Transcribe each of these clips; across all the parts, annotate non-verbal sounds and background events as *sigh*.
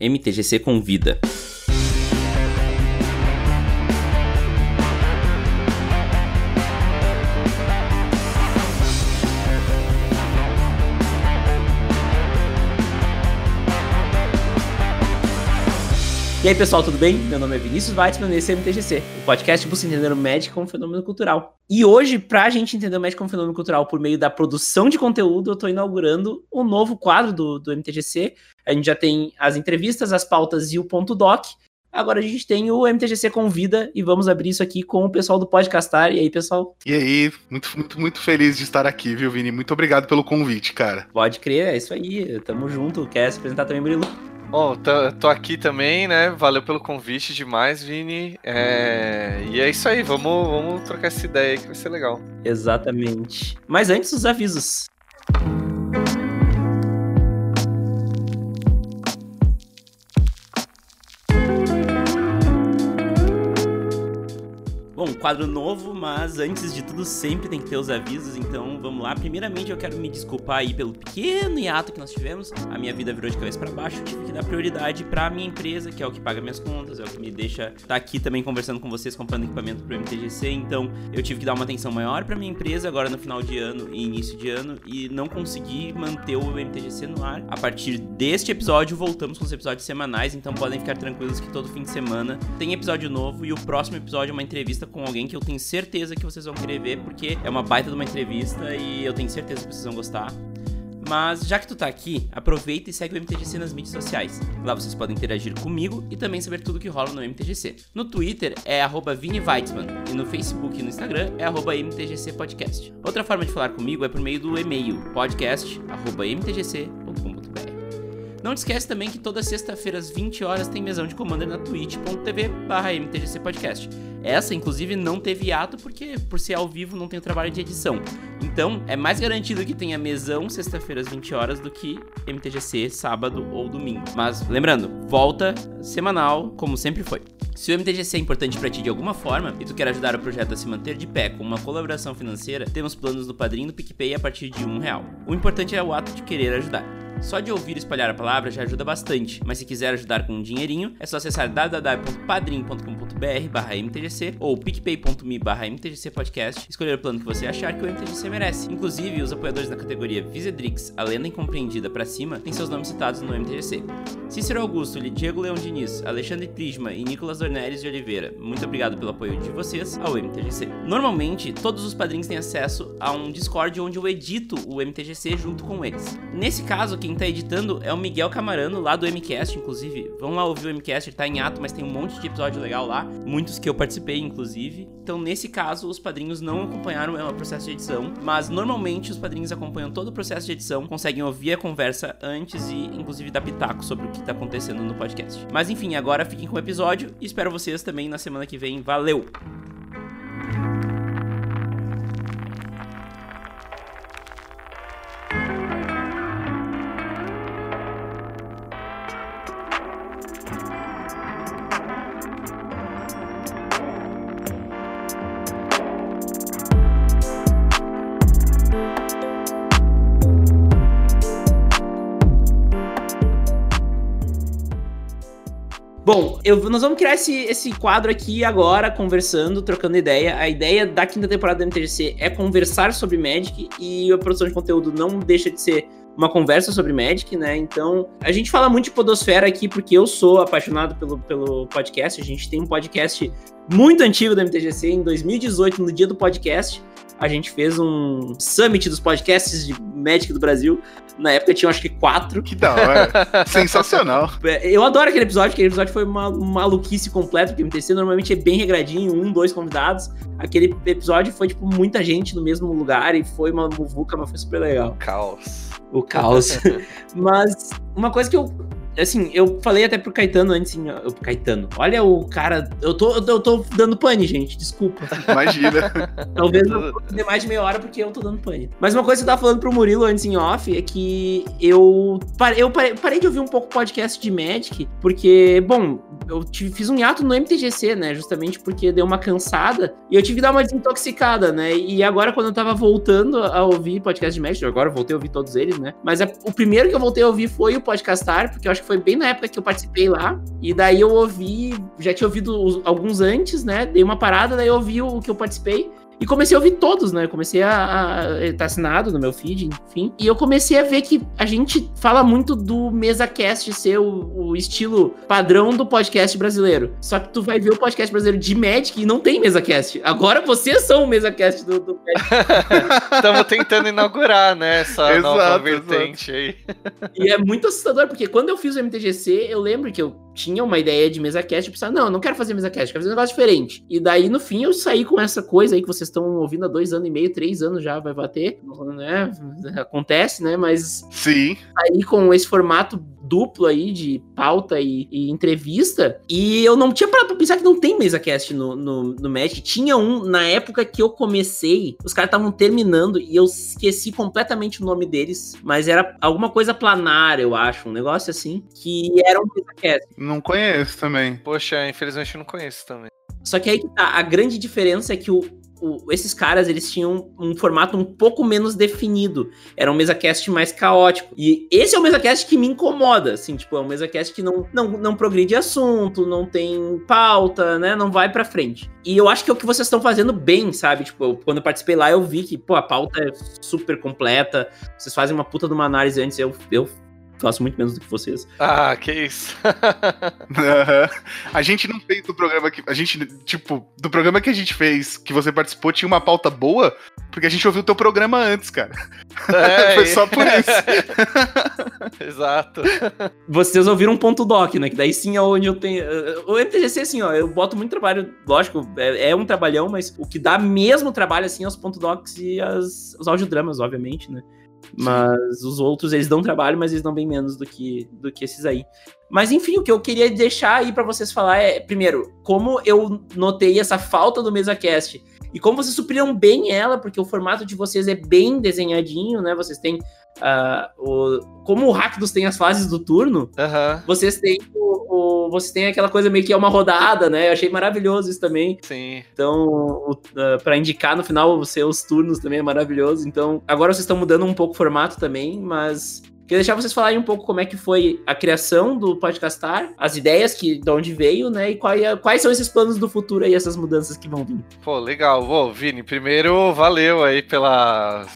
MTGC Convida. E aí, pessoal, tudo bem? Meu nome é Vinícius Weitzman e esse é o MTGC, o podcast Busca Entender o Magic como fenômeno cultural. E hoje, pra gente entender o Magic como fenômeno cultural por meio da produção de conteúdo, eu tô inaugurando um novo quadro do, do MTGC. A gente já tem as entrevistas, as pautas e o ponto doc. Agora a gente tem o MTGC Convida e vamos abrir isso aqui com o pessoal do Podcastar. E aí, pessoal? E aí, muito, muito, muito feliz de estar aqui, viu, Vini? Muito obrigado pelo convite, cara. Pode crer, é isso aí. Tamo junto. Quer se apresentar também, Murilo? Bom, tô, tô, aqui também, né? Valeu pelo convite demais, Vini. É... E é isso aí, vamos, vamos trocar essa ideia aí que vai ser legal. Exatamente. Mas antes, os avisos. Bom, quadro novo, mas antes de tudo sempre tem que ter os avisos, então vamos lá. Primeiramente eu quero me desculpar aí pelo pequeno hiato que nós tivemos. A minha vida virou de cabeça para baixo, eu tive que dar prioridade para minha empresa, que é o que paga minhas contas, é o que me deixa estar tá aqui também conversando com vocês, comprando equipamento pro MTGC, então eu tive que dar uma atenção maior para minha empresa agora no final de ano e início de ano e não consegui manter o MTGC no ar. A partir deste episódio voltamos com os episódios semanais, então podem ficar tranquilos que todo fim de semana tem episódio novo e o próximo episódio é uma entrevista com alguém que eu tenho certeza que vocês vão querer ver, porque é uma baita de uma entrevista e eu tenho certeza que vocês vão gostar. Mas já que tu tá aqui, aproveita e segue o MTGC nas mídias sociais. Lá vocês podem interagir comigo e também saber tudo que rola no MTGC. No Twitter é @vini_weitzman e no Facebook e no Instagram é @mtgcpodcast. Outra forma de falar comigo é por meio do e-mail podcast@mtgc.com.br. Não te esquece também que toda sexta-feira às 20 horas tem mesão de Commander na twitch.tv mtgcpodcast. Essa, inclusive, não teve ato porque, por ser ao vivo, não tem o trabalho de edição. Então, é mais garantido que tenha mesão sexta-feira às 20 horas do que MTGC sábado ou domingo. Mas, lembrando, volta semanal, como sempre foi. Se o MTGC é importante para ti de alguma forma e tu quer ajudar o projeto a se manter de pé com uma colaboração financeira, temos planos do Padrinho do PicPay a partir de um real. O importante é o ato de querer ajudar. Só de ouvir espalhar a palavra já ajuda bastante, mas se quiser ajudar com um dinheirinho, é só acessar www.padrim.com.br mtgc ou picpay.me mtgcpodcast, escolher o plano que você achar que o MTGC merece. Inclusive, os apoiadores da categoria Visedrix, a lenda incompreendida para cima, têm seus nomes citados no MTGC. Cícero Augusto, Diego Leão Diniz, Alexandre Prisma e Nicolas Dornelles de Oliveira, muito obrigado pelo apoio de vocês ao MTGC. Normalmente, todos os padrinhos têm acesso a um Discord onde eu edito o MTGC junto com eles. Nesse caso, quem tá editando é o Miguel Camarano, lá do MCast, inclusive. Vão lá ouvir o MCast, ele tá em ato, mas tem um monte de episódio legal lá. Muitos que eu participei, inclusive. Então, nesse caso, os padrinhos não acompanharam o processo de edição, mas normalmente os padrinhos acompanham todo o processo de edição, conseguem ouvir a conversa antes e, inclusive, dar pitaco sobre o que tá acontecendo no podcast. Mas enfim, agora fiquem com o episódio e espero vocês também na semana que vem. Valeu! Eu, nós vamos criar esse, esse quadro aqui agora, conversando, trocando ideia. A ideia da quinta temporada do MTGC é conversar sobre Magic e a produção de conteúdo não deixa de ser uma conversa sobre Magic, né? Então, a gente fala muito de Podosfera aqui porque eu sou apaixonado pelo, pelo podcast. A gente tem um podcast muito antigo da MTGC, em 2018, no dia do podcast a gente fez um summit dos podcasts de Magic do Brasil. Na época tinha acho que quatro. Que da hora. *laughs* Sensacional. É, eu adoro aquele episódio, aquele episódio foi uma maluquice completa, porque o MTC normalmente é bem regradinho, um, dois convidados. Aquele episódio foi, tipo, muita gente no mesmo lugar e foi uma muvuca, mas foi super legal. Caos. O caos. *laughs* mas uma coisa que eu assim, eu falei até pro Caetano antes, assim, ó, Caetano, olha o cara, eu tô, eu tô dando pane, gente, desculpa. Imagina. *laughs* Talvez eu dê mais de meia hora porque eu tô dando pane. Mas uma coisa que eu tava falando pro Murilo antes em off é que eu, parei, eu parei, parei de ouvir um pouco podcast de Magic, porque, bom, eu tive, fiz um hiato no MTGC, né, justamente porque deu uma cansada e eu tive que dar uma desintoxicada, né, e agora quando eu tava voltando a ouvir podcast de Magic, agora eu voltei a ouvir todos eles, né, mas a, o primeiro que eu voltei a ouvir foi o Podcastar, porque eu acho que foi bem na época que eu participei lá. E daí eu ouvi, já tinha ouvido alguns antes, né? Dei uma parada, daí eu ouvi o que eu participei. E comecei a ouvir todos, né? Comecei a, a. Tá assinado no meu feed, enfim. E eu comecei a ver que a gente fala muito do MesaCast ser o, o estilo padrão do podcast brasileiro. Só que tu vai ver o podcast brasileiro de Magic e não tem MesaCast. Agora vocês são o MesaCast do, do Estamos *laughs* tentando inaugurar, né? Essa exato, nova vertente exato. aí. E é muito assustador, porque quando eu fiz o MTGC, eu lembro que eu tinha uma ideia de MesaCast e pensava, não, não quero fazer MesaCast, quero fazer um negócio diferente. E daí, no fim, eu saí com essa coisa aí que vocês estão ouvindo há dois anos e meio, três anos já vai bater, né? Acontece, né? Mas. Sim. Aí com esse formato duplo aí de pauta e, e, entrevista. E eu não tinha parado pra pensar que não tem MesaCast no, no, no Magic. Tinha um na época que eu comecei, os caras estavam terminando e eu esqueci completamente o nome deles, mas era alguma coisa planar, eu acho, um negócio assim, que era um MesaCast. Não conheço também. Poxa, infelizmente eu não conheço também. Só que aí que tá, a grande diferença é que o, esses caras eles tinham um formato um pouco menos definido. Era um MesaCast mais caótico. E esse é o MesaCast que me incomoda, assim, tipo, é um MesaCast que não, não, não progride assunto, não tem pauta, né? Não vai pra frente. E eu acho que é o que vocês estão fazendo bem, sabe? Tipo, quando eu participei lá, eu vi que, pô, a pauta é super completa. Vocês fazem uma puta de uma análise antes. Eu, eu faço muito menos do que vocês. Ah, que isso. *laughs* a gente não fez do programa que. A gente, tipo, do programa que a gente fez, que você participou, tinha uma pauta boa, porque a gente ouviu o teu programa antes, cara. É, *laughs* Foi só por isso. *laughs* Exato. Vocês ouviram um ponto doc, né? Que daí sim é onde eu tenho. O MTGC, assim, ó, eu boto muito trabalho, lógico, é, é um trabalhão, mas o que dá mesmo trabalho, assim, é os ponto docs e as, os audiodramas, obviamente, né? Mas os outros, eles dão trabalho, mas eles dão bem menos do que, do que esses aí. Mas enfim, o que eu queria deixar aí para vocês falar é, primeiro, como eu notei essa falta do MesaCast e como vocês supriram bem ela, porque o formato de vocês é bem desenhadinho, né? Vocês têm Uh, o, como o Rakdos tem as fases do turno, uhum. vocês têm o, o, vocês têm aquela coisa meio que é uma rodada, né? Eu achei maravilhoso isso também. Sim. Então, uh, ah, para indicar no final os seus turnos também é maravilhoso. Então, agora vocês estão mudando um pouco o formato também, mas Queria deixar vocês falarem um pouco como é que foi a criação do Podcastar, as ideias que de onde veio, né? E quais, quais são esses planos do futuro aí, essas mudanças que vão vir. Pô, legal. Bom, Vini, primeiro, valeu aí pela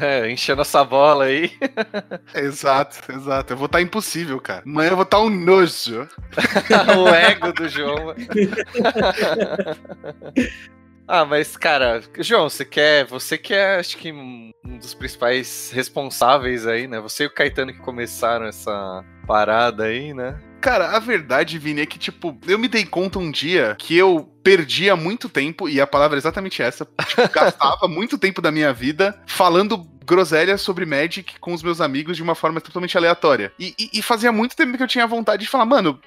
é, enchendo essa bola aí. *laughs* exato, exato. Eu vou estar tá impossível, cara. Amanhã eu vou estar tá um nojo. *laughs* o ego do João. *laughs* ah, mas, cara, João, você quer. Você que é, acho que, um dos principais responsáveis aí, né? Você e o Caetano que começaram essa parada aí, né? Cara, a verdade, Vini, é que, tipo, eu me dei conta um dia que eu perdia muito tempo, e a palavra é exatamente essa, tipo, *laughs* gastava muito tempo da minha vida falando groselha sobre Magic com os meus amigos de uma forma totalmente aleatória. E, e, e fazia muito tempo que eu tinha vontade de falar, mano,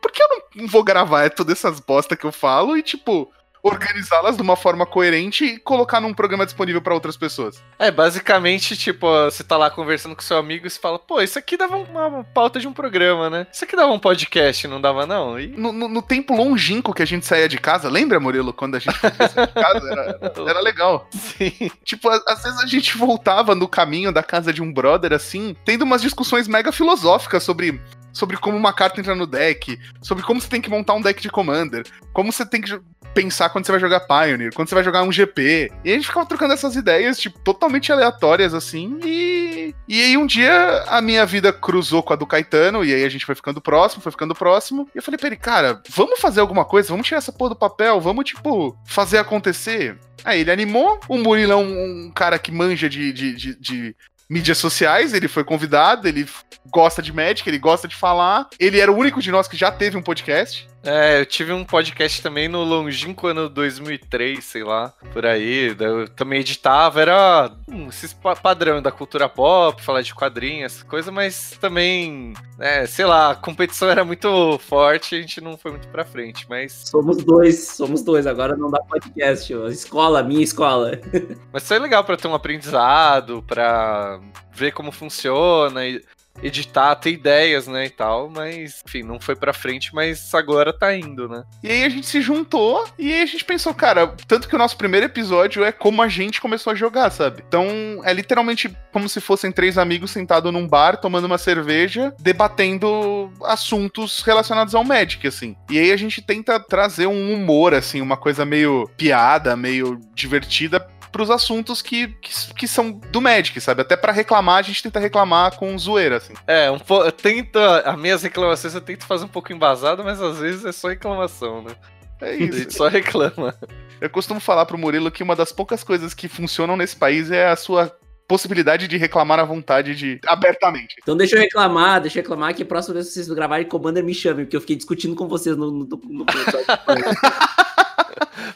por que eu não vou gravar todas essas bosta que eu falo e, tipo, organizá-las de uma forma coerente e colocar num programa disponível para outras pessoas. É, basicamente, tipo, você tá lá conversando com seu amigo e você fala, pô, isso aqui dava uma pauta de um programa, né? Isso aqui dava um podcast, não dava não? E... No, no, no tempo longínquo que a gente saía de casa, lembra, Murilo, quando a gente saía de casa? Era, *laughs* era legal. Sim. Tipo, às vezes a gente voltava no caminho da casa de um brother, assim, tendo umas discussões mega filosóficas sobre sobre como uma carta entra no deck, sobre como você tem que montar um deck de Commander, como você tem que pensar quando você vai jogar Pioneer, quando você vai jogar um GP. E a gente ficava trocando essas ideias, tipo, totalmente aleatórias, assim. E, e aí um dia a minha vida cruzou com a do Caetano, e aí a gente foi ficando próximo, foi ficando próximo. E eu falei pra ele, cara, vamos fazer alguma coisa, vamos tirar essa porra do papel, vamos, tipo, fazer acontecer. Aí ele animou, o Murilo é um, um cara que manja de, de, de, de mídias sociais, ele foi convidado, ele gosta de Magic, ele gosta de falar. Ele era o único de nós que já teve um podcast. É, eu tive um podcast também no longínquo ano 2003, sei lá, por aí. Eu também editava, era hum, esses padrão da cultura pop, falar de quadrinhos, essa coisa, mas também, é, sei lá, a competição era muito forte e a gente não foi muito pra frente, mas... Somos dois, somos dois, agora não dá podcast, ó. escola, minha escola. *laughs* mas foi legal pra ter um aprendizado, pra ver como funciona e editar, ter ideias, né, e tal, mas, enfim, não foi pra frente, mas agora tá indo, né? E aí a gente se juntou e aí a gente pensou, cara, tanto que o nosso primeiro episódio é como a gente começou a jogar, sabe? Então é literalmente como se fossem três amigos sentados num bar, tomando uma cerveja, debatendo assuntos relacionados ao Magic, assim. E aí a gente tenta trazer um humor, assim, uma coisa meio piada, meio divertida pros assuntos que, que, que, são do Magic, sabe? Até para reclamar, a gente tenta reclamar com zoeira, assim. É, um po... tenta. As minhas reclamações eu tento fazer um pouco embasado, mas às vezes é só reclamação, né? É isso. A gente só reclama. Eu costumo falar pro Murilo que uma das poucas coisas que funcionam nesse país é a sua possibilidade de reclamar à vontade de abertamente. Então deixa eu reclamar, deixa eu reclamar que a próxima vez que vocês gravarem Commander me chamem, porque eu fiquei discutindo com vocês no, no, no, no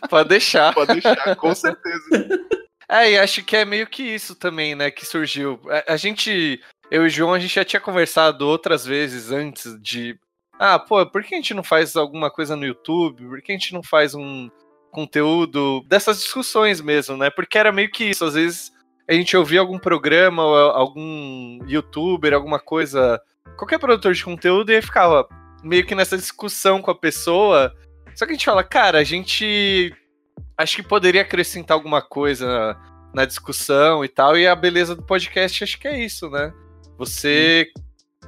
Pode deixar. Pode deixar, com certeza. É, e acho que é meio que isso também, né, que surgiu. A, a gente, eu e o João, a gente já tinha conversado outras vezes antes de. Ah, pô, por que a gente não faz alguma coisa no YouTube? Por que a gente não faz um conteúdo dessas discussões mesmo, né? Porque era meio que isso. Às vezes a gente ouvia algum programa, algum youtuber, alguma coisa, qualquer produtor de conteúdo, e aí ficava meio que nessa discussão com a pessoa. Só que a gente fala, cara, a gente acho que poderia acrescentar alguma coisa na, na discussão e tal, e a beleza do podcast acho que é isso, né? Você,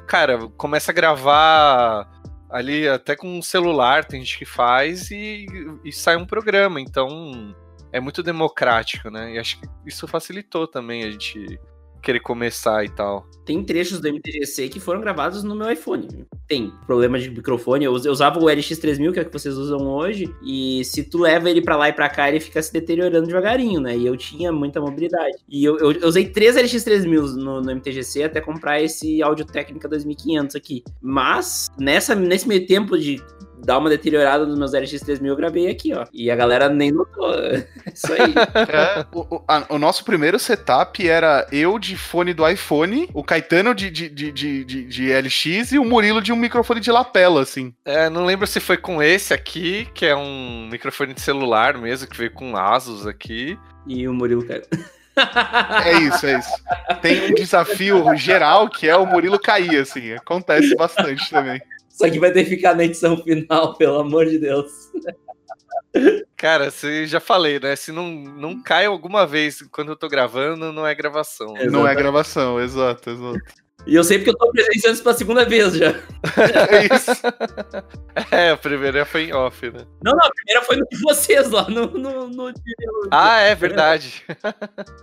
cara, começa a gravar ali até com um celular, tem gente que faz, e, e sai um programa, então é muito democrático, né? E acho que isso facilitou também a gente querer começar e tal. Tem trechos do MTGC que foram gravados no meu iPhone. Tem problema de microfone. Eu, usava o LX3000, que é o que vocês usam hoje, e se tu leva ele para lá e para cá, ele fica se deteriorando devagarinho, né? E eu tinha muita mobilidade. E eu, eu, eu usei três LX3000 no, no, MTGC até comprar esse Audio Técnica 2500 aqui. Mas, nessa, nesse meio tempo de dar uma deteriorada nos meus LX3000, eu gravei aqui, ó. E a galera nem notou. *laughs* Isso aí. É, o, a, o, nosso primeiro setup era eu de fone do iPhone, o Caetano de, de, de, de, de LX e o Murilo de um microfone de lapela, assim. É, não lembro se foi com esse aqui, que é um microfone de celular mesmo, que veio com Asus aqui. E o Murilo caiu. É isso, é isso. Tem um desafio geral que é o Murilo cair, assim. Acontece bastante também. Só que vai ter que ficar na edição final, pelo amor de Deus. Cara, você já falei, né? Se não, não cai alguma vez quando eu tô gravando, não é gravação. Não é gravação, exato, exato. E eu sei porque eu tô presenciando isso pela segunda vez já. É isso. É, a primeira foi em off, né? Não, não, a primeira foi no de vocês lá, no, no, no... Ah, é verdade.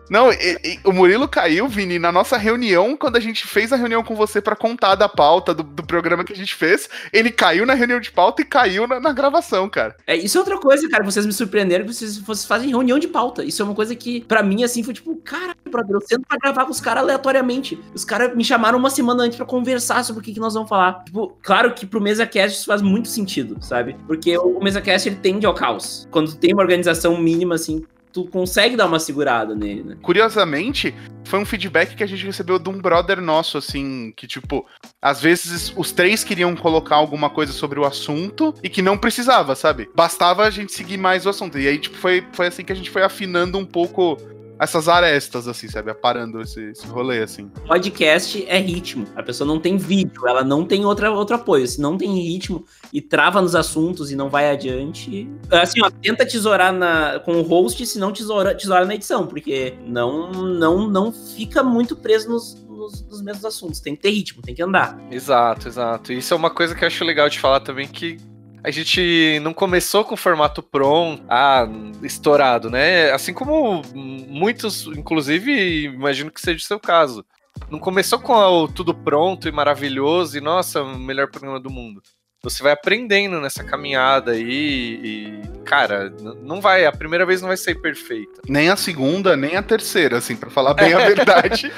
Não, e, e, o Murilo caiu, Vini, na nossa reunião, quando a gente fez a reunião com você para contar da pauta do, do, programa que a gente fez, ele caiu na reunião de pauta e caiu na, na gravação, cara. É, isso é outra coisa, cara, vocês me surpreenderam que vocês, vocês fazem reunião de pauta. Isso é uma coisa que, para mim, assim, foi tipo, cara, brother, eu sento pra gravar com os caras aleatoriamente. Os caras me chamaram uma semana antes para conversar sobre o que, que nós vamos falar. Tipo, claro que pro MesaCast isso faz muito sentido, sabe? Porque o MesaCast ele tende ao caos. Quando tem uma organização mínima, assim, tu consegue dar uma segurada nele, né? Curiosamente, foi um feedback que a gente recebeu de um brother nosso, assim, que, tipo, às vezes os três queriam colocar alguma coisa sobre o assunto e que não precisava, sabe? Bastava a gente seguir mais o assunto. E aí, tipo, foi, foi assim que a gente foi afinando um pouco essas arestas, assim, sabe? Aparando esse, esse rolê, assim. Podcast é ritmo. A pessoa não tem vídeo, ela não tem outra, outro apoio. Se não tem ritmo e trava nos assuntos e não vai adiante. Assim, ó, tenta tesourar na, com o host, se não tesoura, tesoura na edição, porque não, não, não fica muito preso nos, nos, nos, mesmos assuntos. Tem que ter ritmo, tem que andar. Exato, exato. Isso é uma coisa que eu acho legal de falar também, que a gente não começou com o formato pronto, ah, estourado, né? Assim como muitos, inclusive, imagino que seja o seu caso. Não começou com o tudo pronto e maravilhoso e, nossa, o melhor programa do mundo você vai aprendendo nessa caminhada aí e, cara, não vai, a primeira vez não vai ser perfeita. Nem a segunda, nem a terceira, assim, para falar bem *laughs* é. a verdade.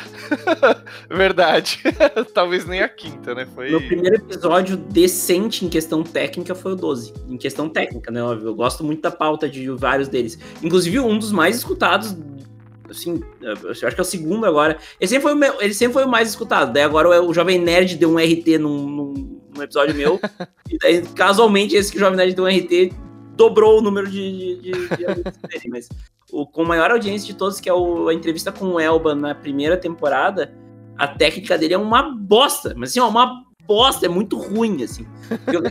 *laughs* verdade. *laughs* Talvez nem a quinta, né? Foi... Meu primeiro episódio decente em questão técnica foi o 12. Em questão técnica, né? Óbvio. Eu gosto muito da pauta de vários deles. Inclusive, um dos mais escutados assim, eu acho que é o segundo agora. Ele sempre foi o, meu, ele sempre foi o mais escutado. Daí agora o, o Jovem Nerd deu um RT num, num, num episódio meu. *laughs* e daí, casualmente, esse que o Jovem Nerd deu um RT dobrou o número de, de, de, de dele. Mas o com maior audiência de todos, que é o, a entrevista com o Elba na primeira temporada, a técnica dele é uma bosta, mas assim, ó, uma bosta, é muito ruim, assim. Eu,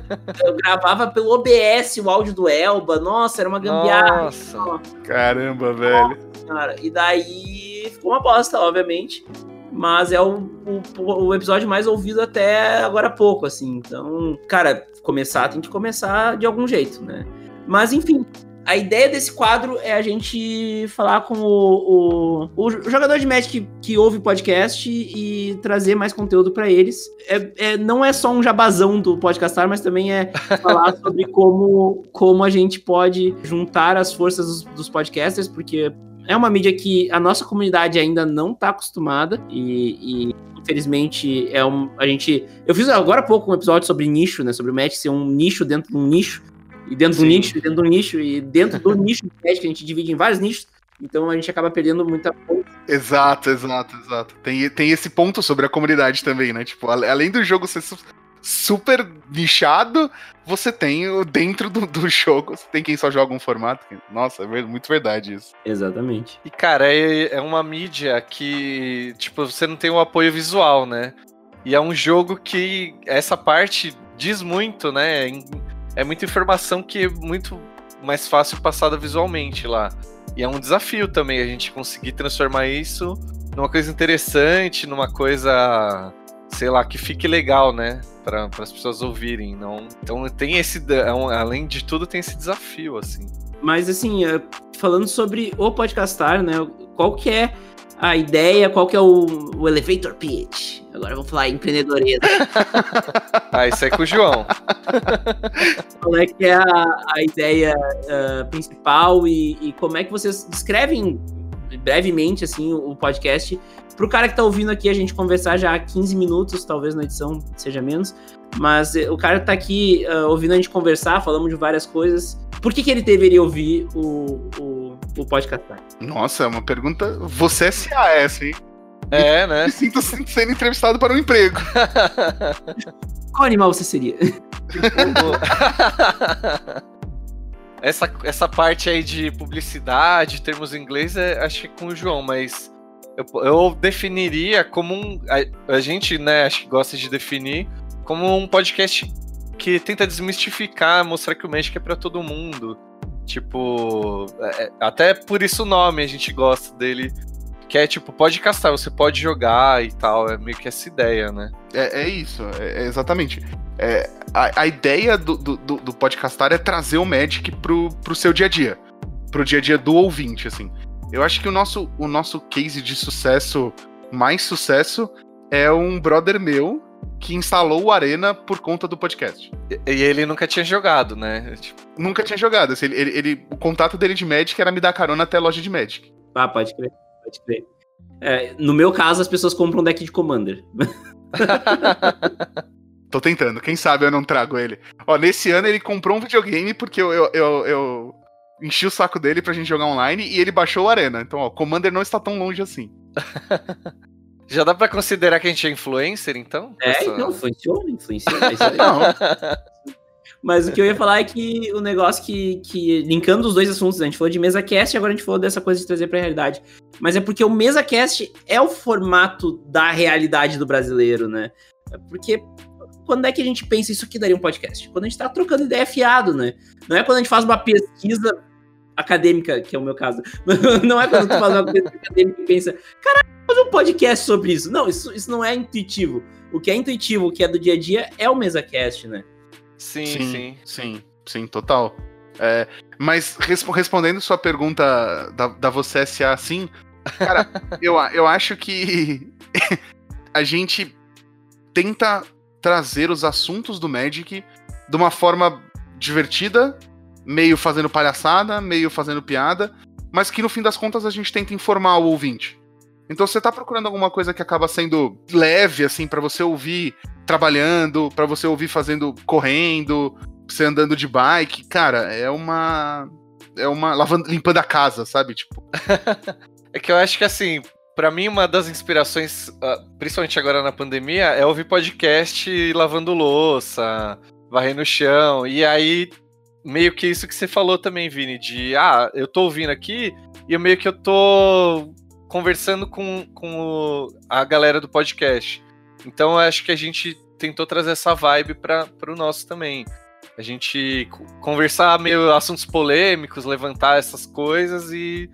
eu gravava pelo OBS o áudio do Elba, nossa, era uma gambiarra. Nossa. Caramba, velho. Cara, e daí ficou uma bosta, obviamente. Mas é o, o, o, episódio mais ouvido até agora há pouco, assim. Então, cara, começar tem que começar de algum jeito, né? Mas, enfim, a ideia desse quadro é a gente falar com o, o, o jogador de Magic que, que, ouve podcast e trazer mais conteúdo para eles. É, é, não é só um jabazão do podcastar, mas também é falar sobre como, como a gente pode juntar as forças dos, dos podcasters, porque é uma mídia que a nossa comunidade ainda não está acostumada e, e infelizmente é um a gente eu fiz agora há pouco um episódio sobre nicho né sobre o Magic ser um nicho dentro de um nicho e dentro Sim. do nicho, e dentro do nicho, e dentro do nicho do que a gente divide em vários nichos, então a gente acaba perdendo muita coisa. Exato, exato, exato. Tem, tem esse ponto sobre a comunidade também, né? Tipo, além do jogo ser super nichado, você tem dentro do, do jogo, você tem quem só joga um formato. Nossa, é muito verdade isso. Exatamente. E, cara, é, é uma mídia que, tipo, você não tem o um apoio visual, né? E é um jogo que essa parte diz muito, né? é muita informação que é muito mais fácil passada visualmente lá. E é um desafio também a gente conseguir transformar isso numa coisa interessante, numa coisa, sei lá, que fique legal, né? Para as pessoas ouvirem. Não... Então tem esse. É além de tudo, tem esse desafio, assim. Mas assim, é, falando sobre o podcastar, né? Qual que é a ideia, qual que é o, o elevator pitch? Agora vamos falar empreendedorismo. *laughs* *laughs* ah, isso é com o João. Qual é que é a, a ideia uh, principal e, e, como é que vocês descrevem brevemente assim o podcast para o cara que está ouvindo aqui a gente conversar já há 15 minutos, talvez na edição seja menos, mas eh, o cara está aqui uh, ouvindo a gente conversar, falamos de várias coisas. Por que, que ele deveria ouvir o, o, o podcast? Nossa, é uma pergunta. Você é CAS, hein? É, né? Me *laughs* sinto sendo entrevistado para um emprego. Qual animal você seria? *laughs* essa, essa parte aí de publicidade, termos em inglês, é, acho que com o João, mas eu, eu definiria como um. A, a, gente, né, acho que gosta de definir como um podcast que tenta desmistificar, mostrar que o Magic é para todo mundo. Tipo, é, é, até por isso o nome a gente gosta dele que é tipo, pode castar, você pode jogar e tal. É meio que essa ideia, né? É, é isso, é, é exatamente. É, a, a ideia do, do, do podcastar é trazer o Magic pro, pro seu dia a dia. Pro dia a dia do ouvinte, assim. Eu acho que o nosso, o nosso case de sucesso, mais sucesso, é um brother meu que instalou o Arena por conta do podcast. E, e ele nunca tinha jogado, né? Tipo... Nunca tinha jogado. Assim, ele, ele, ele, o contato dele de Magic era me dar carona até a loja de Magic. Ah, pode crer. Pode crer. É, no meu caso, as pessoas compram um deck de Commander. *laughs* Tô tentando, quem sabe eu não trago ele. Ó, nesse ano ele comprou um videogame porque eu, eu, eu, eu enchi o saco dele pra gente jogar online e ele baixou o Arena. Então, ó, Commander não está tão longe assim. *laughs* Já dá pra considerar que a gente é influencer, então? É, Essa... então, funciona, influenciona. É não. *laughs* Mas o que eu ia falar é que o negócio que, que, linkando os dois assuntos, a gente falou de mesa cast e agora a gente falou dessa coisa de trazer pra realidade. Mas é porque o mesa cast é o formato da realidade do brasileiro, né? Porque quando é que a gente pensa isso aqui daria um podcast? Quando a gente tá trocando ideia fiado, né? Não é quando a gente faz uma pesquisa acadêmica, que é o meu caso. *laughs* Não é quando tu faz uma pesquisa acadêmica e pensa, caralho, fazer um podcast sobre isso. Não, isso, isso não é intuitivo. O que é intuitivo, o que é do dia a dia, é o mesa cast, né? Sim, sim, sim, sim, sim total. É, mas resp respondendo sua pergunta da, da você SA assim, cara, *laughs* eu, eu acho que *laughs* a gente tenta trazer os assuntos do Magic de uma forma divertida, meio fazendo palhaçada, meio fazendo piada, mas que no fim das contas a gente tenta informar o ouvinte. Então você tá procurando alguma coisa que acaba sendo leve, assim, para você ouvir trabalhando, para você ouvir fazendo correndo, você andando de bike, cara, é uma. É uma. Lavando, limpando a casa, sabe? Tipo. *laughs* é que eu acho que assim, para mim, uma das inspirações, ah, principalmente agora na pandemia, é ouvir podcast lavando louça, varrendo o chão. E aí, meio que isso que você falou também, Vini, de ah, eu tô ouvindo aqui e eu meio que eu tô conversando com, com a galera do podcast. Então eu acho que a gente tentou trazer essa vibe para o nosso também. A gente conversar meio assuntos polêmicos, levantar essas coisas e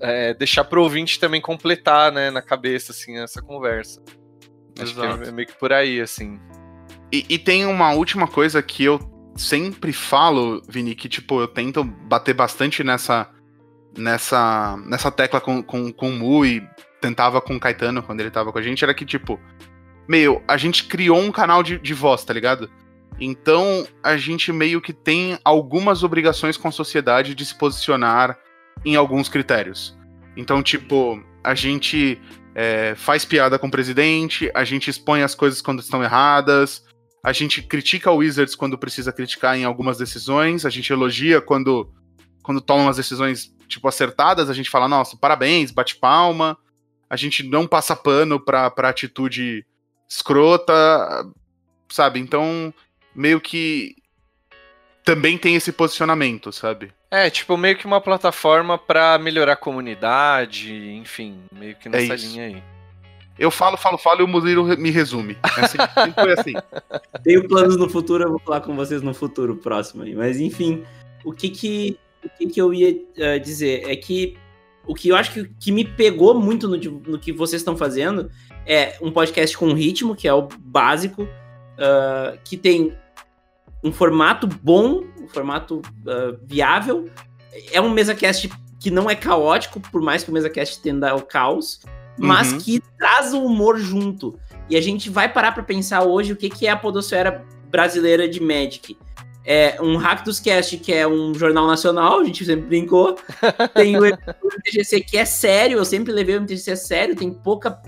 é, deixar pro ouvinte também completar, né, na cabeça, assim, essa conversa. Acho que é meio que por aí, assim. E, e, tem uma última coisa que eu sempre falo, Vini, que, tipo, eu tento bater bastante nessa nessa nessa tecla com, com, com o Mu e tentava com o Caetano quando ele tava com a gente, era que, tipo, meio, a gente criou um canal de, de voz, tá ligado? Então, a gente meio que tem algumas obrigações com a sociedade de se posicionar em alguns critérios. Então, tipo, a gente é, faz piada com o presidente, a gente expõe as coisas quando estão erradas, a gente critica o Wizards quando precisa criticar em algumas decisões, a gente elogia quando, quando toma umas decisões, tipo, acertadas, a gente fala, nossa, parabéns, bate palma. A gente não passa pano pra, pra atitude escrota, sabe? Então, meio que também tem esse posicionamento, sabe? É, tipo, meio que uma plataforma para melhorar a comunidade, enfim, meio que nessa é linha aí. Eu falo, falo, falo e o Murilo me resume. É assim, foi assim. *laughs* Tenho planos no futuro, eu vou falar com vocês no futuro próximo aí. Mas enfim, o que que, o que, que eu ia uh, dizer é que o que eu acho que, que me pegou muito no, no que vocês estão fazendo é um podcast com ritmo, que é o básico, uh, que tem um formato bom, formato uh, viável. É um mesa cast que não é caótico, por mais que o mesa cast tenda ao caos, mas uhum. que traz o humor junto. E a gente vai parar para pensar hoje o que, que é a podosfera brasileira de Magic. É um Hack dos Cast, que é um jornal nacional, a gente sempre brincou. *laughs* Tem o MTGC, que é sério, eu sempre levei o MTGC a sério, tem pouca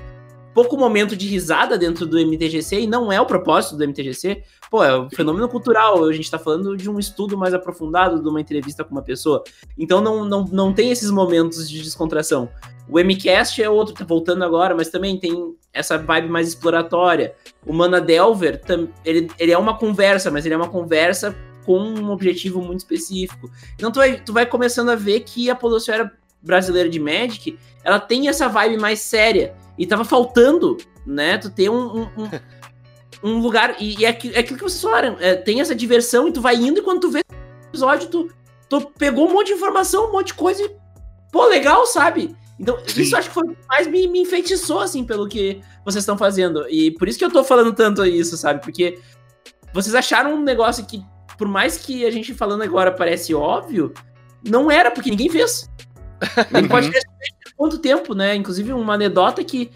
pouco momento de risada dentro do MTGC e não é o propósito do MTGC. Pô, é um fenômeno cultural. A gente tá falando de um estudo mais aprofundado, de uma entrevista com uma pessoa. Então não, não, não tem esses momentos de descontração. O MCast é outro, tá voltando agora, mas também tem essa vibe mais exploratória. O Mana Delver, ele, ele é uma conversa, mas ele é uma conversa com um objetivo muito específico. Então tu vai, tu vai começando a ver que a podosfera brasileira de Magic, ela tem essa vibe mais séria. E tava faltando, né? Tu ter um, um, um, *laughs* um lugar. E, e é, aquilo, é aquilo que vocês falaram. É, tem essa diversão e tu vai indo e quando tu vê o episódio, tu, tu pegou um monte de informação, um monte de coisa e. Pô, legal, sabe? Então, Sim. isso acho que foi mais me, me enfeitiçou, assim, pelo que vocês estão fazendo. E por isso que eu tô falando tanto isso, sabe? Porque vocês acharam um negócio que, por mais que a gente falando agora parece óbvio, não era, porque ninguém fez. Ele pode ter quanto tempo, né? Inclusive, uma anedota que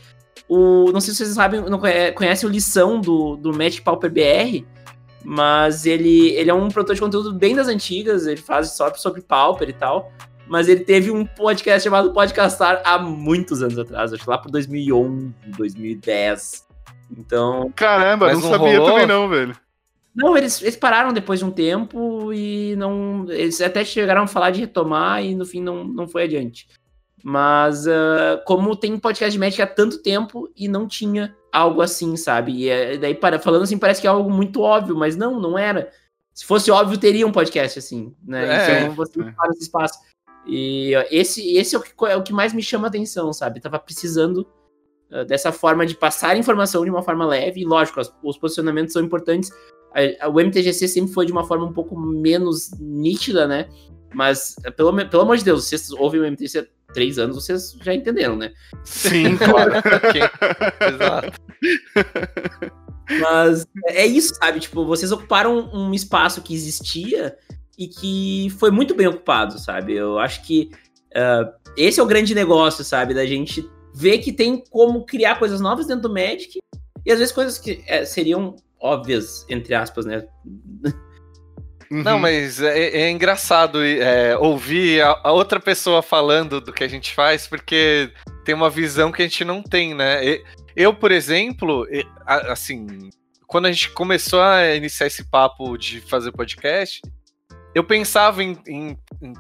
o. Não sei se vocês sabem, não conhecem o lição do, do Match Pauper BR, mas ele, ele é um produtor de conteúdo bem das antigas, ele faz só sobre Pauper e tal. Mas ele teve um podcast chamado Podcastar há muitos anos atrás, acho lá por 2011, 2010. Então. Caramba, não, não sabia rolou? também não, velho. Não, eles, eles pararam depois de um tempo e não. Eles até chegaram a falar de retomar e no fim não, não foi adiante. Mas uh, como tem podcast de médica há tanto tempo e não tinha algo assim, sabe? E é, daí, para, falando assim, parece que é algo muito óbvio, mas não, não era. Se fosse óbvio, teria um podcast assim, né? É, então você é. para esse espaço. E esse, esse é o, que, é o que mais me chama a atenção, sabe? Tava precisando uh, dessa forma de passar informação de uma forma leve, e lógico, os, os posicionamentos são importantes, o MTGC sempre foi de uma forma um pouco menos nítida, né? Mas, pelo, pelo amor de Deus, vocês ouvem o MTGC há três anos, vocês já entenderam, né? Sim, *laughs* claro. Exato. Mas é isso, sabe? Tipo, vocês ocuparam um espaço que existia e que foi muito bem ocupado, sabe? Eu acho que uh, esse é o grande negócio, sabe? Da gente ver que tem como criar coisas novas dentro do Magic e às vezes coisas que é, seriam óbvias, entre aspas, né? Uhum. Não, mas é, é engraçado é, ouvir a, a, outra pessoa falando do que a gente faz, porque tem uma visão que a gente não tem, né? Eu, por exemplo, assim, quando a gente começou a iniciar esse papo de fazer podcast, eu pensava em, em, em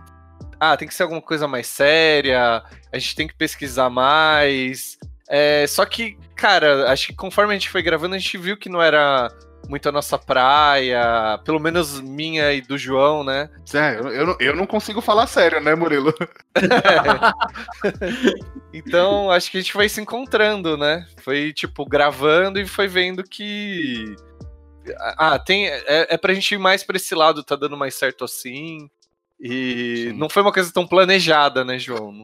ah, tem que ser alguma coisa mais séria, a gente tem que pesquisar mais. É, só que, cara, acho que conforme a gente foi gravando, a gente viu que não era muito a nossa praia, pelo menos minha e do João, né? É, eu, eu, não- eu não consigo falar sério, né, Murilo? *laughs* Então, acho que a gente foi se encontrando, né? Foi, tipo, gravando e foi vendo que. Ah, tem. É, é pra gente ir mais pra esse lado, tá dando mais certo assim. E Sim. não foi uma coisa tão planejada, né, João?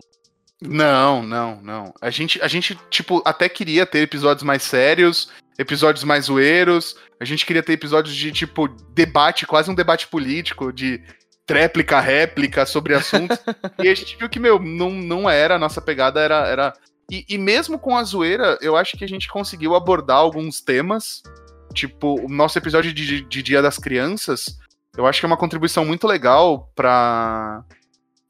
Não, não, não. A gente, a gente, tipo, até queria ter episódios mais sérios, episódios mais zoeiros. A gente queria ter episódios de, tipo, debate, quase um debate político, de tréplica, réplica sobre assuntos. *laughs* e a gente viu que, meu, não, não era, a nossa pegada era. era... E, e mesmo com a zoeira, eu acho que a gente conseguiu abordar alguns temas. Tipo, o nosso episódio de, de Dia das Crianças, eu acho que é uma contribuição muito legal pra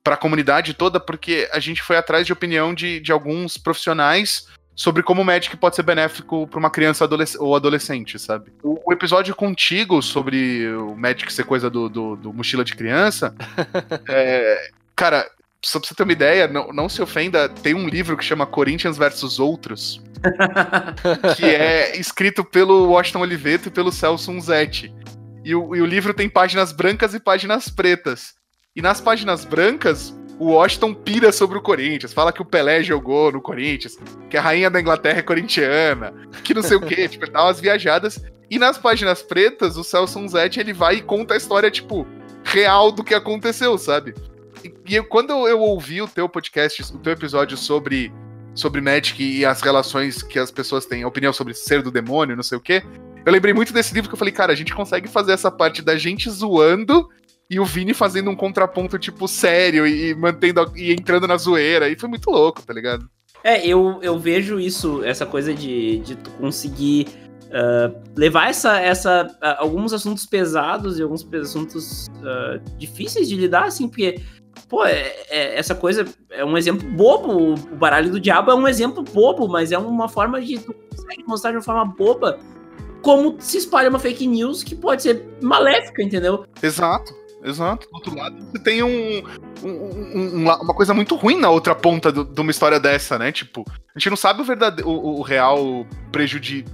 para a comunidade toda, porque a gente foi atrás de opinião de, de alguns profissionais sobre como o Magic pode ser benéfico para uma criança adolesc ou adolescente, sabe? O, o episódio contigo sobre o Magic ser coisa do, do, do mochila de criança, *laughs* é, cara, só pra você ter uma ideia, não, não se ofenda, tem um livro que chama Corinthians versus Outros, *laughs* que é escrito pelo Washington Oliveto e pelo Celso Unzetti. E o, e o livro tem páginas brancas e páginas pretas. E nas páginas brancas, o Washington pira sobre o Corinthians, fala que o Pelé jogou no Corinthians, que a rainha da Inglaterra é corintiana, que não sei o quê, *laughs* tipo, dá umas viajadas. E nas páginas pretas, o Celso Unzetti, ele vai e conta a história, tipo, real do que aconteceu, sabe? E, e eu- quando eu ouvi o teu podcast, o teu episódio sobre, sobre Magic e as relações que as pessoas têm, a opinião sobre ser do demônio, não sei o quê, eu lembrei muito desse livro que eu falei, cara, a gente consegue fazer essa parte da gente zoando e o Vini fazendo um contraponto, tipo, sério e, mantendo a- e entrando na zoeira. E foi muito louco, tá ligado? É, eu, eu vejo isso, essa coisa de, de tu conseguir ah, levar essa, essa, ah, alguns assuntos pesados e alguns assuntos ah, difíceis de lidar, assim, porque, pô, é- é- essa coisa é um exemplo bobo. O baralho do diabo é um exemplo bobo, mas é uma forma de tu consegue mostrar de uma forma boba como se espalha uma fake news que pode ser maléfica, entendeu? Exato. Exato. Do outro lado, você tem um, um- um- um uma coisa muito ruim na outra ponta de uma história dessa, né? Tipo, a gente não sabe o verdadeiro, o, o real prejudi,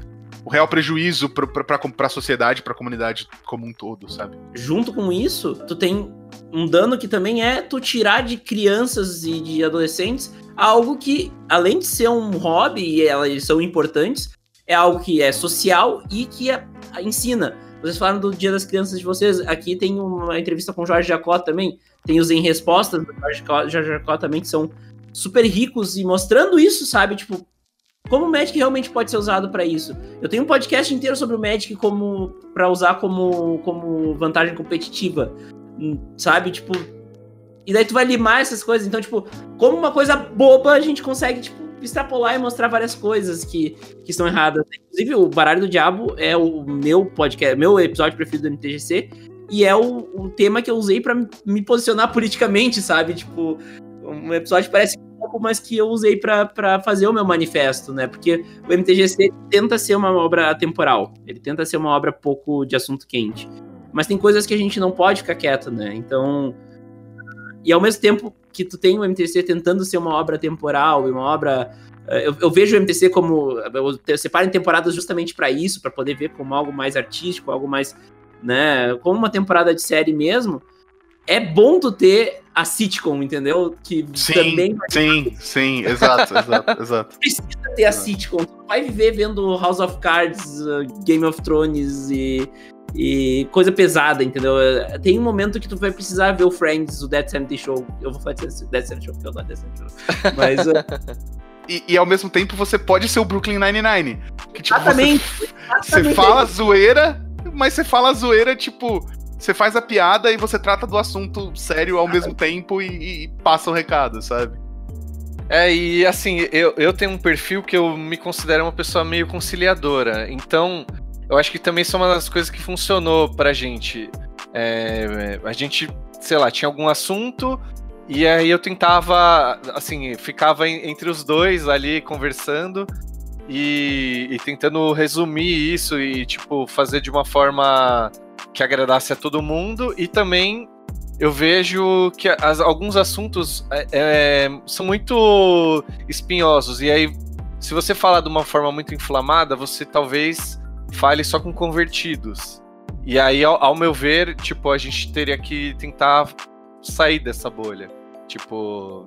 o real prejuízo pra, pra sociedade, pra comunidade como um todo, sabe? junto com isso, tu tem um dano que também é tu tirar de crianças e de adolescentes algo que, além de ser um hobby e elas são importantes, é algo que é social e que é- ensina. Vocês falaram do Dia das Crianças de vocês, aqui tem uma entrevista com o Jorge Jacó também, tem os em respostas do Jorge Jorge Jacó também, que são super ricos e mostrando isso, sabe? Tipo, como o Magic realmente pode ser usado pra isso. Eu tenho um podcast inteiro sobre o Magic como para usar como, como vantagem competitiva, hum, sabe? Tipo, e daí tu vai limar essas coisas. Então, tipo, como uma coisa boba, a gente consegue, tipo, extrapolar e mostrar várias coisas que, que estão erradas. Inclusive, o Baralho do Diabo é o meu podcast, meu episódio preferido do MTGC. E é o, o tema que eu usei pra me posicionar politicamente, sabe? Tipo, um episódio que parece pouco, mas que eu usei pra fazer o meu manifesto, né? Porque o MTGC tenta ser uma obra temporal. Ele tenta ser uma obra pouco de assunto quente. Mas tem coisas que a gente não pode ficar quieto, né? Então. E ao mesmo tempo que tu tem o MTC tentando ser uma obra temporal e uma obra. eh, Eu, eu vejo o MTC como. Eu separo em temporadas justamente pra isso, pra poder ver como algo mais artístico, algo mais. né? Como uma temporada de série mesmo. É bom tu ter a sitcom, entendeu? Que Sim, também vai sim, sim, exato, exato, *laughs* exato. precisa ter a sitcom. Tu vai viver vendo House of Cards, uh, Game of Thrones e, e coisa pesada, entendeu? Tem um momento que tu vai precisar ver o Friends, o Dead Sanity Show. Eu vou falar de Dead Sanity Show, porque eu adoro Dead Sanity Show. *laughs* Mas, uh, E, e ao mesmo tempo você pode ser o Brooklyn Nine-Nine. Que tipo, você exatamente. Você exatamente. fala zoeira, mas você fala zoeira, tipo, você faz a piada e você trata do assunto sério ao mesmo tempo e, e passa o recado, sabe? É, e assim, eu, eu tenho um perfil que eu me considero uma pessoa meio conciliadora. Então, eu acho que também isso é uma das coisas que funcionou pra gente. É, a gente, sei lá, tinha algum assunto e aí eu tentava, assim, ficava en- entre os dois ali conversando e, e tentando resumir isso e, tipo, fazer de uma forma que agradasse a todo mundo e também eu vejo que as- alguns assuntos é, é, são muito espinhosos. E aí, se você falar de uma forma muito inflamada, você talvez fale só com convertidos. E aí, ao, ao meu ver, tipo, a gente teria que tentar sair dessa bolha. Tipo,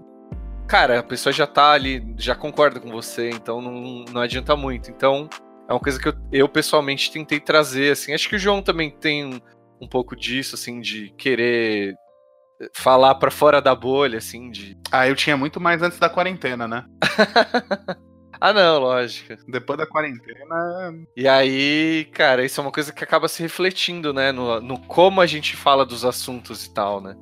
cara, a pessoa já tá ali, já concorda com você, então não, não adianta muito. Então, é uma coisa que eu, eu pessoalmente tentei trazer, assim. Acho que o João também tem um, um pouco disso, assim, de querer falar para fora da bolha, assim, de. Ah, eu tinha muito mais antes da quarentena, né? *laughs* ah, não, lógico. Depois da quarentena. E aí, cara, isso é uma coisa que acaba se refletindo, né? No, no como a gente fala dos assuntos e tal, né?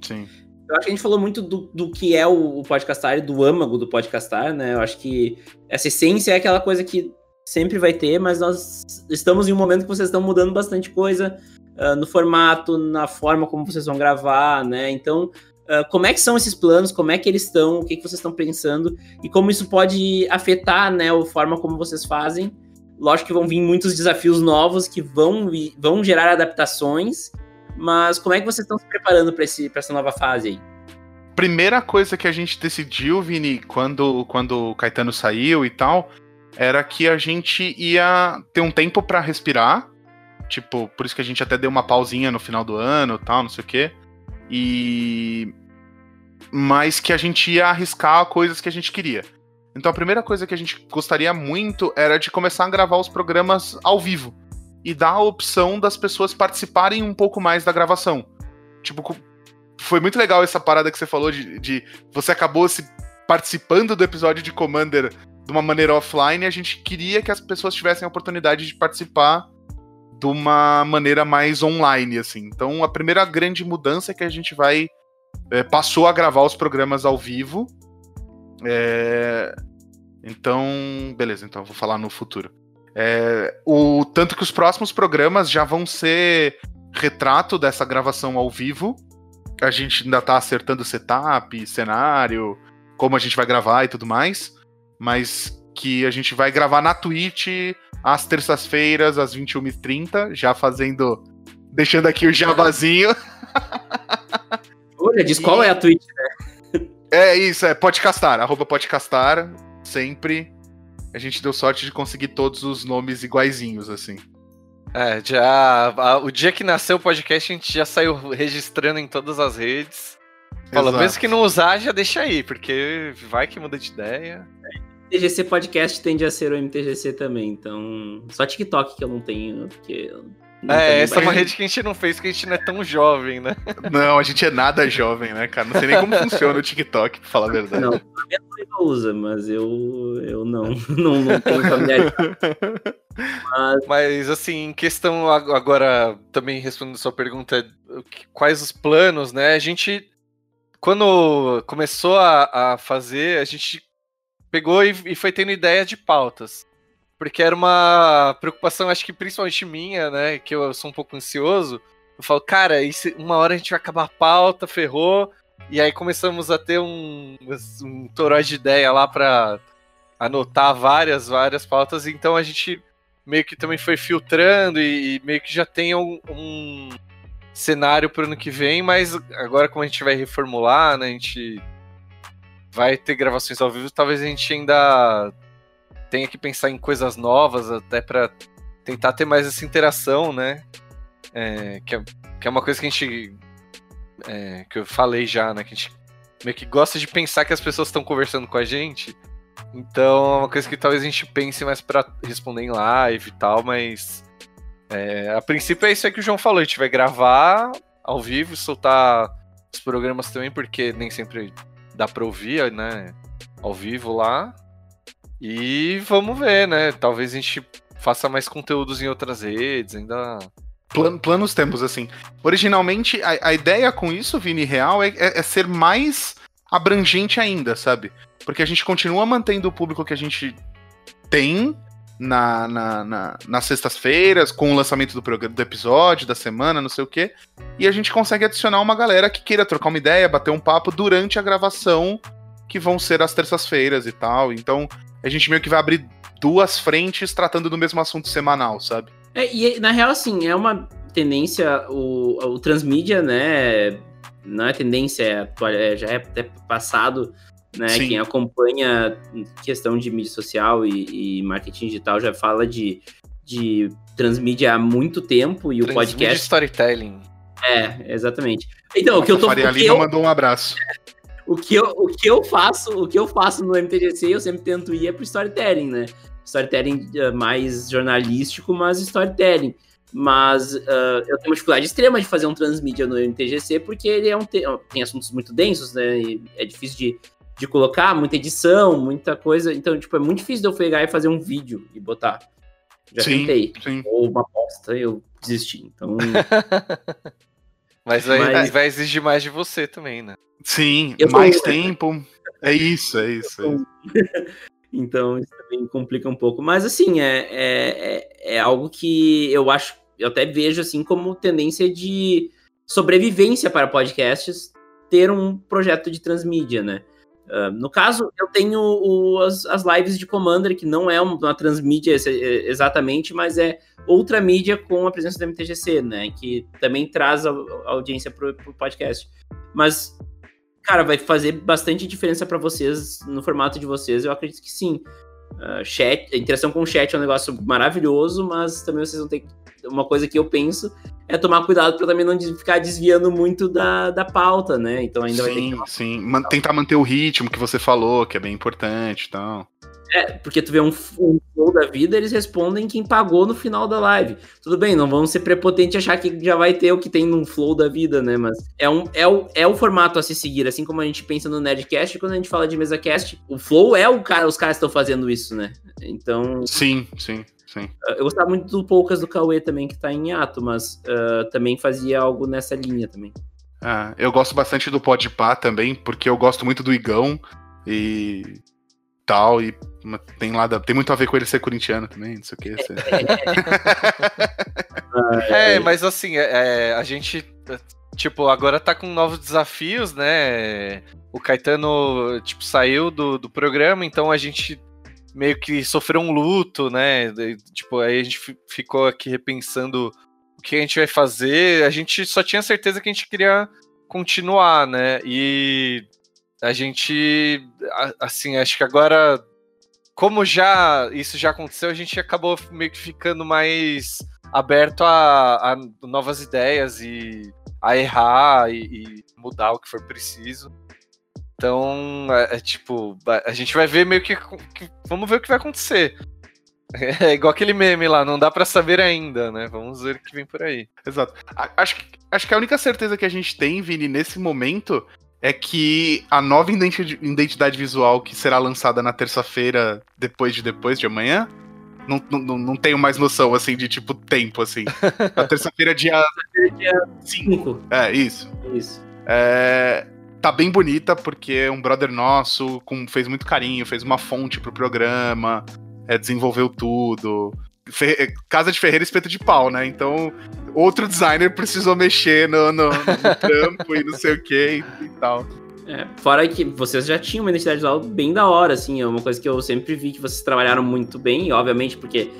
Sim. Eu acho que a gente falou muito do, do que é o, o podcastar e do âmago do podcastar, né? Eu acho que essa essência é aquela coisa que sempre vai ter, mas nós estamos em um momento que vocês estão mudando bastante coisa uh, no formato, na forma como vocês vão gravar, né? Então, uh, como é que são esses planos? Como é que eles estão? O que, que vocês estão pensando? E como isso pode afetar, né, a forma como vocês fazem? Lógico que vão vir muitos desafios novos que vão, vão gerar adaptações, mas como é que vocês estão se preparando para essa nova fase aí? Primeira coisa que a gente decidiu, Vini, quando, quando o Caetano saiu e tal, era que a gente ia ter um tempo para respirar Tipo, por isso que a gente até deu uma pausinha no final do ano tal, não sei o quê. E. Mas que a gente ia arriscar coisas que a gente queria. Então a primeira coisa que a gente gostaria muito era de começar a gravar os programas ao vivo. E dar a opção das pessoas participarem um pouco mais da gravação. Tipo, foi muito legal essa parada que você falou de, de você acabou se participando do episódio de Commander de uma maneira offline, a gente queria que as pessoas tivessem a oportunidade de participar de uma maneira mais online, assim. Então, a primeira grande mudança é que a gente vai é, passou a gravar os programas ao vivo. É, então, beleza. Então, vou falar no futuro. É, o tanto que os próximos programas já vão ser retrato dessa gravação ao vivo. A gente ainda tá acertando setup, cenário, como a gente vai gravar e tudo mais. Mas que a gente vai gravar na Twitch às terças-feiras, às 21h30, já fazendo. Deixando aqui o jabazinho. Olha, diz e... qual é a Twitch, né? *laughs* É isso, é podcastar, arroba podcastar, sempre. A gente deu sorte de conseguir todos os nomes iguaizinhos, assim. É, já. A, o dia que nasceu o podcast, a gente já saiu registrando em todas as redes. Falou, mesmo que não usar, já deixa aí, porque vai que muda de ideia. MTGC Podcast tende a ser o MTGC também, então. Só TikTok que eu não tenho, porque. Não é, essa é uma rede que a gente não fez porque a gente não é tão jovem, né? Não, a gente é nada jovem, né, cara? Não sei nem como funciona o TikTok, pra falar a verdade. Não, a minha noiva usa, mas eu, eu não, *laughs* não, não tenho familiaridade. Mas... mas, assim, questão agora, também respondendo a sua pergunta, quais os planos, né? A gente, quando começou a, a fazer, a gente pegou e, e foi tendo ideia de pautas. Porque era uma preocupação, acho que principalmente minha, né? Que eu sou um pouco ansioso. Eu falo, cara, uma hora a gente vai acabar a pauta, ferrou. E aí começamos a ter um, um toró de ideia lá para anotar várias, várias pautas. Então a gente meio que também foi filtrando e, e meio que já tem um, um cenário para o ano que vem, mas agora como a gente vai reformular, né? A gente vai ter gravações ao vivo, talvez a gente ainda tenha que pensar em coisas novas, até para tentar ter mais essa interação, né? É, que, é, que é uma coisa que a gente. É, que eu falei já, né? Que a gente meio que gosta de pensar que as pessoas estão conversando com a gente. Então é uma coisa que talvez a gente pense mais para responder em live e tal, mas. É, a princípio é isso aí que o João falou, a gente vai gravar ao vivo, soltar os programas também, porque nem sempre dá pra ouvir, né? Ao vivo lá. E vamos ver, né? Talvez a gente faça mais conteúdos em outras redes, ainda. Plan, planos temos, assim. Originalmente, a, a ideia com isso, Vini, real, é, é, é ser mais abrangente ainda, sabe? Porque a gente continua mantendo o público que a gente tem na, na, na, nas sextas-feiras, com o lançamento do, programa, do episódio, da semana, não sei o quê. E a gente consegue adicionar uma galera que queira trocar uma ideia, bater um papo durante a gravação, que vão ser as terças-feiras e tal. Então, a gente meio que vai abrir duas frentes tratando do mesmo assunto semanal, sabe? É, e na real, assim, é uma tendência, o, o transmídia, né? Não é tendência, é, já é até passado né? Sim. Quem acompanha questão de mídia social e, e, marketing digital já fala de de transmídia há muito tempo e o podcast. storytelling. É, exatamente. Então, o que eu tô Faria Lima eu, mandou um abraço. o que eu, o que eu faço, o que eu faço no MTGC, eu sempre tento ir é pro storytelling, né? Storytelling eh, mais jornalístico, mas storytelling. Mas ah, eu tenho uma dificuldade extrema de fazer um transmídia no MTGC, porque ele é um te- tem assuntos muito densos, né? E é difícil de, de colocar, muita edição, muita coisa. Então, tipo, é muito difícil de eu pegar e fazer um vídeo e botar. Já Sim. tentei. Sim. Ou uma bosta, eu desisti. Então, *laughs* Mas, aí Mas- vai exigir mais de você também, né? Sim, Eu tô- mais tempo. É isso, é isso. é isso. *laughs* Então isso também complica um pouco. Mas assim, é, é, é, é algo que eu acho, eu até vejo assim como tendência de sobrevivência para podcasts ter um projeto de transmídia, né? Ah, no caso, eu tenho o- as, as lives de Commander, que não é um- uma transmídia ex- exatamente, mas é outra mídia com a presença do MTGC, né? Que também traz a, a audiência para o podcast. Mas cara, vai fazer bastante diferença para vocês no formato de vocês. Eu acredito que sim. Ah, chat, a interação com o chat é um negócio maravilhoso, mas também vocês vão ter que. Uma coisa que eu penso é tomar cuidado para também não ficar desviando muito da, da pauta, né? Então ainda vai ter que Sim, sim. Man- tentar manter o ritmo que você falou, que é bem importante então. e tal. É, porque tu vê um, um flow da vida, eles respondem quem pagou no final da live. Tudo bem, não vamos ser prepotentes e achar que já vai ter o que tem no flow da vida, né? Mas é, um, é, o, é o formato a se seguir, assim como a gente pensa no Nerdcast, quando a gente fala de mesa cast, o flow é o cara, os caras estão fazendo isso, né? Então, Sim, sim, sim. eu gostava muito do Poucas do Cauê também, que tá em hiato, mas ah, também fazia algo nessa linha também. Ah, eu gosto bastante do Podpah também, porque eu gosto muito do Igão e tal, e tem lá, da- tem muito a ver com ele ser corintiano também, não sei o que. *laughs* É, mas assim, é, é, a gente, é, tipo, agora tá com novos desafios, né? O Caetano, tipo, saiu do, do programa, então a gente meio que sofreu um luto, né? Tipo, aí a gente fi- ficou aqui repensando o que a gente vai fazer. A gente só tinha certeza que a gente queria continuar, né? E a gente, assim, acho que agora, como já isso já aconteceu, a gente acabou meio que ficando mais aberto a, a novas ideias e a errar e, e mudar o que for preciso. Então, é, é tipo, a- a gente vai ver meio que, que- Vamos ver o que vai acontecer. *laughs* É igual aquele meme lá, não dá pra saber ainda, né? Vamos ver o que vem por aí. Exato. A- Acho que, acho que a única certeza que a gente tem, Vini, nesse momento, é que a nova identi- identidade visual que será lançada na terça-feira, depois de depois de amanhã, não, não, não tenho mais noção, assim, de tipo tempo, assim. *laughs* A terça-feira, dia 5. Cinco. É, isso. Isso. É, tá bem bonita, porque é um brother nosso, com, fez muito carinho, fez uma fonte pro programa, é, desenvolveu tudo. Fe- é, Casa de Ferreira espeto de pau, né? Então, outro designer precisou mexer no, no- no trampo e não sei o que e, e tal. É, fora que vocês já tinham uma identidade visual bem da hora, assim, é uma coisa que eu sempre vi que vocês trabalharam muito bem, e obviamente porque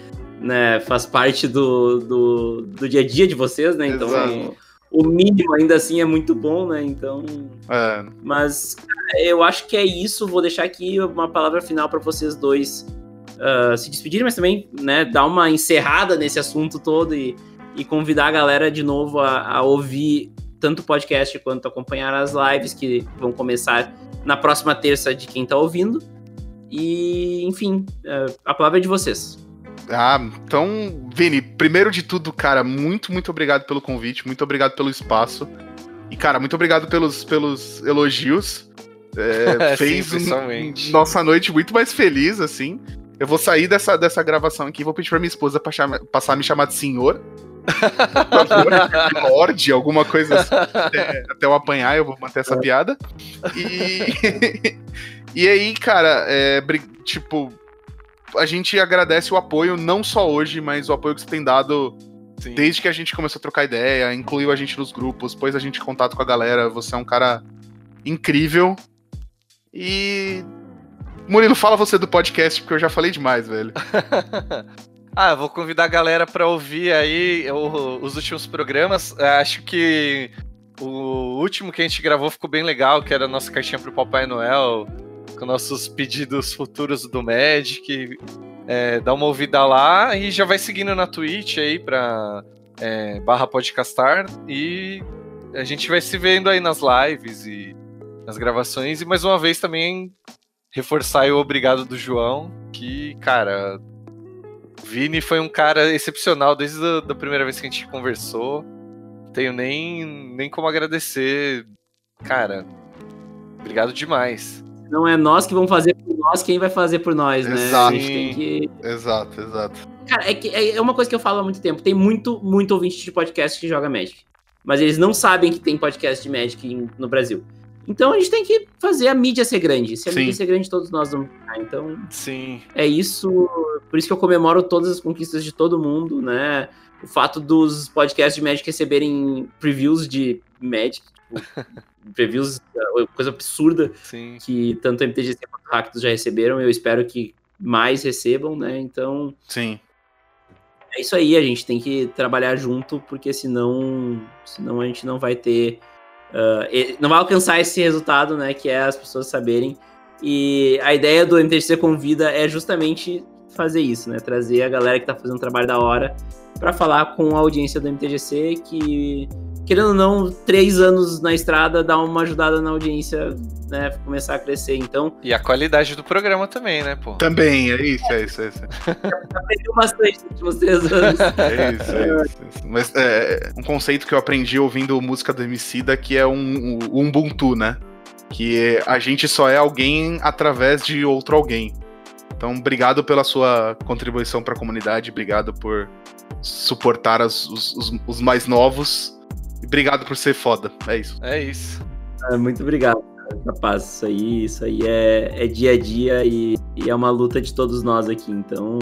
né, faz parte do, do, do dia a dia de vocês, né? Então Exato. O mínimo ainda assim é muito bom, né? Então. É, Mas cara, eu acho que é isso. Vou deixar aqui uma palavra final para vocês dois ah, se despedirem, mas também né, dar uma encerrada nesse assunto todo e, e convidar a galera de novo a, a ouvir tanto o podcast quanto acompanhar as lives que vão começar na próxima terça de quem tá ouvindo. E, enfim, ah, a palavra é de vocês. Ah, então, Vini, primeiro de tudo, cara, muito, muito obrigado pelo convite, muito obrigado pelo espaço. E, cara, muito obrigado pelos, pelos elogios. É, *laughs* Sim, fez principalmente. nossa noite muito mais feliz, assim. Eu vou sair dessa, dessa gravação aqui e vou pedir pra minha esposa pra chama- passar a me chamar de senhor. *laughs* Lorde, alguma coisa assim. Até, até eu apanhar, eu vou manter essa piada. E, *laughs* e aí, cara, é, tipo, a gente agradece o apoio, não só hoje, mas o apoio que você tem dado Sim. desde que a gente começou a trocar ideia, incluiu a gente nos grupos, pôs a gente em contato com a galera. Você é um cara incrível. E. Murilo, fala você do podcast, porque eu já falei demais, velho. *laughs* ah, eu vou convidar a galera pra ouvir aí o- os últimos programas. Eu Acho que o último que a gente gravou ficou bem legal, que era a nossa caixinha pro Papai Noel, com nossos pedidos futuros do Magic. é, dá uma ouvida lá e já vai seguindo na Twitch aí pra é, barra podcastar e a gente vai se vendo aí nas lives e nas gravações e mais uma vez também reforçar o obrigado do João, que, cara, Vini foi um cara excepcional desde a da primeira vez que a gente conversou. Tenho nem, nem como agradecer. Cara, obrigado demais. Não é nós que vamos fazer por nós, quem vai fazer por nós, né? Exato. A gente tem que... Exato, exato. Cara, é, que, é uma coisa que eu falo há muito tempo. Tem muito, muito ouvinte de podcast que joga Magic. Mas eles não sabem que tem podcast de Magic no Brasil. Então a gente tem que fazer a mídia ser grande. Se a Sim. mídia ser grande, todos nós vamos ganhar. Então Sim. é isso. Por isso que eu comemoro todas as conquistas de todo mundo, né? O fato dos podcasts de Magic receberem previews de Magic, tipo, *laughs* previews, é, coisa absurda Sim. que tanto MTGC quanto o Rakdos já receberam. Eu espero que mais recebam, né? Então Sim. é isso aí, a gente tem que trabalhar junto, porque senão, senão a gente não vai ter. e- não vai alcançar esse resultado, né? Que é as pessoas saberem. E a ideia do MTGC Convida é justamente fazer isso, né? Trazer a galera que tá fazendo um trabalho da hora para falar com a audiência do MTGC que, querendo ou não, três anos na estrada dá uma ajudada na audiência, né? Começar a crescer. Então, E a qualidade do programa também, né, pô? Também, é isso, é isso, é isso. *laughs* aprendeu bastante nos últimos três anos. *laughs* É isso, é isso, é isso. Mas é um conceito que eu aprendi ouvindo música do Emicida que é um, o Ubuntu, né? Que é, a gente só é alguém através de outro alguém. Então, obrigado pela sua contribuição para a comunidade, obrigado por suportar as- os, os- os mais novos. E obrigado por ser foda. É isso. É isso. Ah, Muito obrigado, rapaz. Isso aí, isso aí é, é dia a dia e, e é uma luta de todos nós aqui. Então,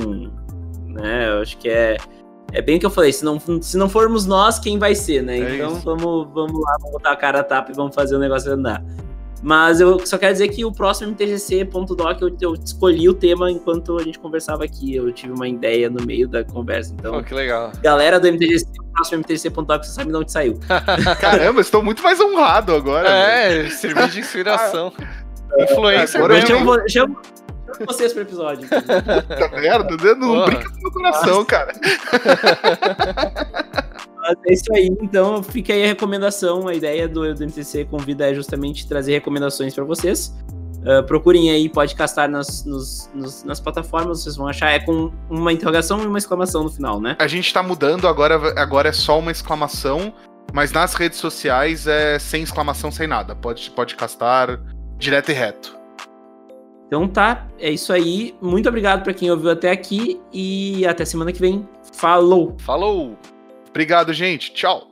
né, eu acho que é, é bem o que eu falei. Se não, se não formos nós, quem vai ser, né? É então isso. vamos, vamos lá, vamos botar a cara a tapa e vamos fazer o negócio andar. Mas eu só quero dizer que o próximo MTGC.doc eu, eu escolhi o tema enquanto a gente conversava aqui. Eu tive uma ideia no meio da conversa. Então, Pô, que legal. galera do MTGC, o próximo MTGC.doc, você sabe de onde saiu. *laughs* Caramba, estou muito mais honrado agora. É, servir de inspiração. *laughs* Influencer Agora Eu eu mesmo. chamo, chamo, chamo vocês pro episódio. Puta merda, né? não Porra. brinca com o meu coração, cara. *laughs* Mas é isso aí, então fica aí a recomendação. A ideia do, do MTC Convida é justamente trazer recomendações para vocês. Ah, procurem aí podcastar nas, nos- nos- nas plataformas, vocês vão achar. É com uma interrogação e uma exclamação no final, né? A gente tá mudando, agora, agora é só uma exclamação, mas nas redes sociais é sem exclamação, sem nada. Pode, pode castar direto e reto. Então tá, é isso aí. Muito obrigado para quem ouviu até aqui e até semana que vem. Falou! Falou! Obrigado, gente. Tchau.